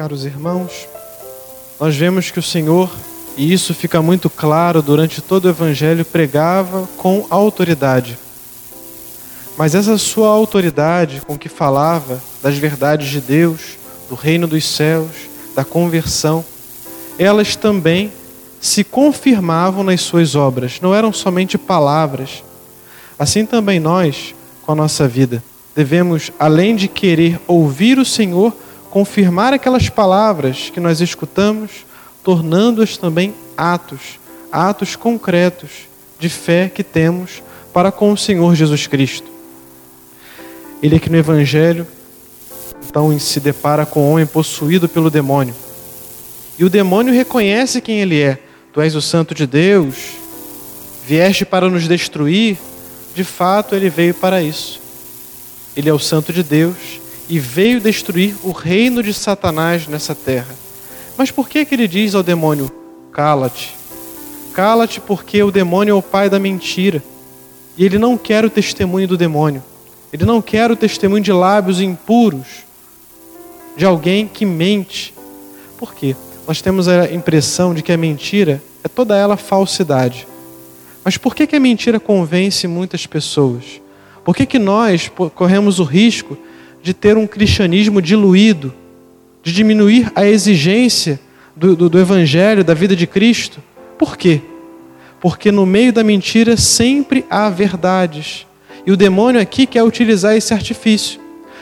caros irmãos, nós vemos que o Senhor, e isso fica muito claro durante todo o Evangelho, pregava com autoridade. Mas essa sua autoridade com que falava das verdades de Deus, do reino dos céus, da conversão, elas também se confirmavam nas suas obras, não eram somente palavras. Assim também nós, com a nossa vida, devemos, além de querer ouvir o Senhor, confirmar aquelas palavras que nós escutamos, tornando-as também atos, atos concretos de fé que temos para com o Senhor Jesus Cristo. Ele aqui no Evangelho, então, se depara com um homem possuído pelo demônio. E o demônio reconhece quem ele é. Tu és o Santo de Deus, vieste para nos destruir. De fato, ele veio para isso. Ele é o Santo de Deus e veio destruir o reino de Satanás nessa terra. Mas por que, que ele diz ao demônio: cala-te? Cala-te, porque o demônio é o pai da mentira. E ele não quer o testemunho do demônio. Ele não quer o testemunho de lábios impuros, de alguém que mente. Por quê? Nós temos a impressão de que a mentira é toda ela falsidade. Mas por que, que a mentira convence muitas pessoas? Por que, que nós corremos o risco de ter um cristianismo diluído, de diminuir a exigência do, do, do Evangelho, da vida de Cristo? Por quê? Porque no meio da mentira sempre há verdades. E o demônio aqui quer utilizar esse artifício.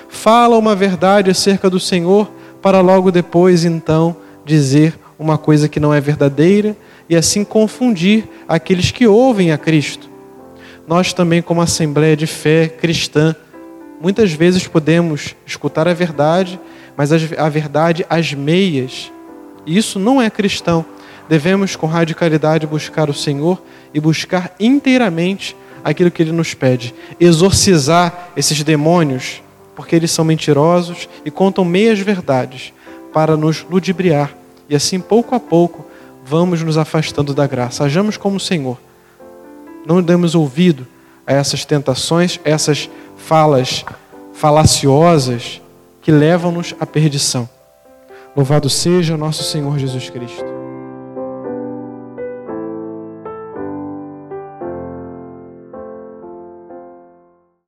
Fala uma verdade acerca do Senhor para logo depois, então, dizer uma coisa que não é verdadeira e assim confundir aqueles que ouvem a Cristo. Nós também, como Assembleia de Fé Cristã, muitas vezes podemos escutar a verdade, mas a verdade às meias. E isso não é cristão. Devemos, com radicalidade, buscar o Senhor e buscar inteiramente aquilo que Ele nos pede. Exorcizar esses demônios, porque eles são mentirosos e contam meias verdades para nos ludibriar. E assim, pouco a pouco, vamos nos afastando da graça. Hajamos como o Senhor. Não demos ouvido a essas tentações, essas falas falaciosas que levam-nos à perdição. Louvado seja nosso Senhor Jesus Cristo.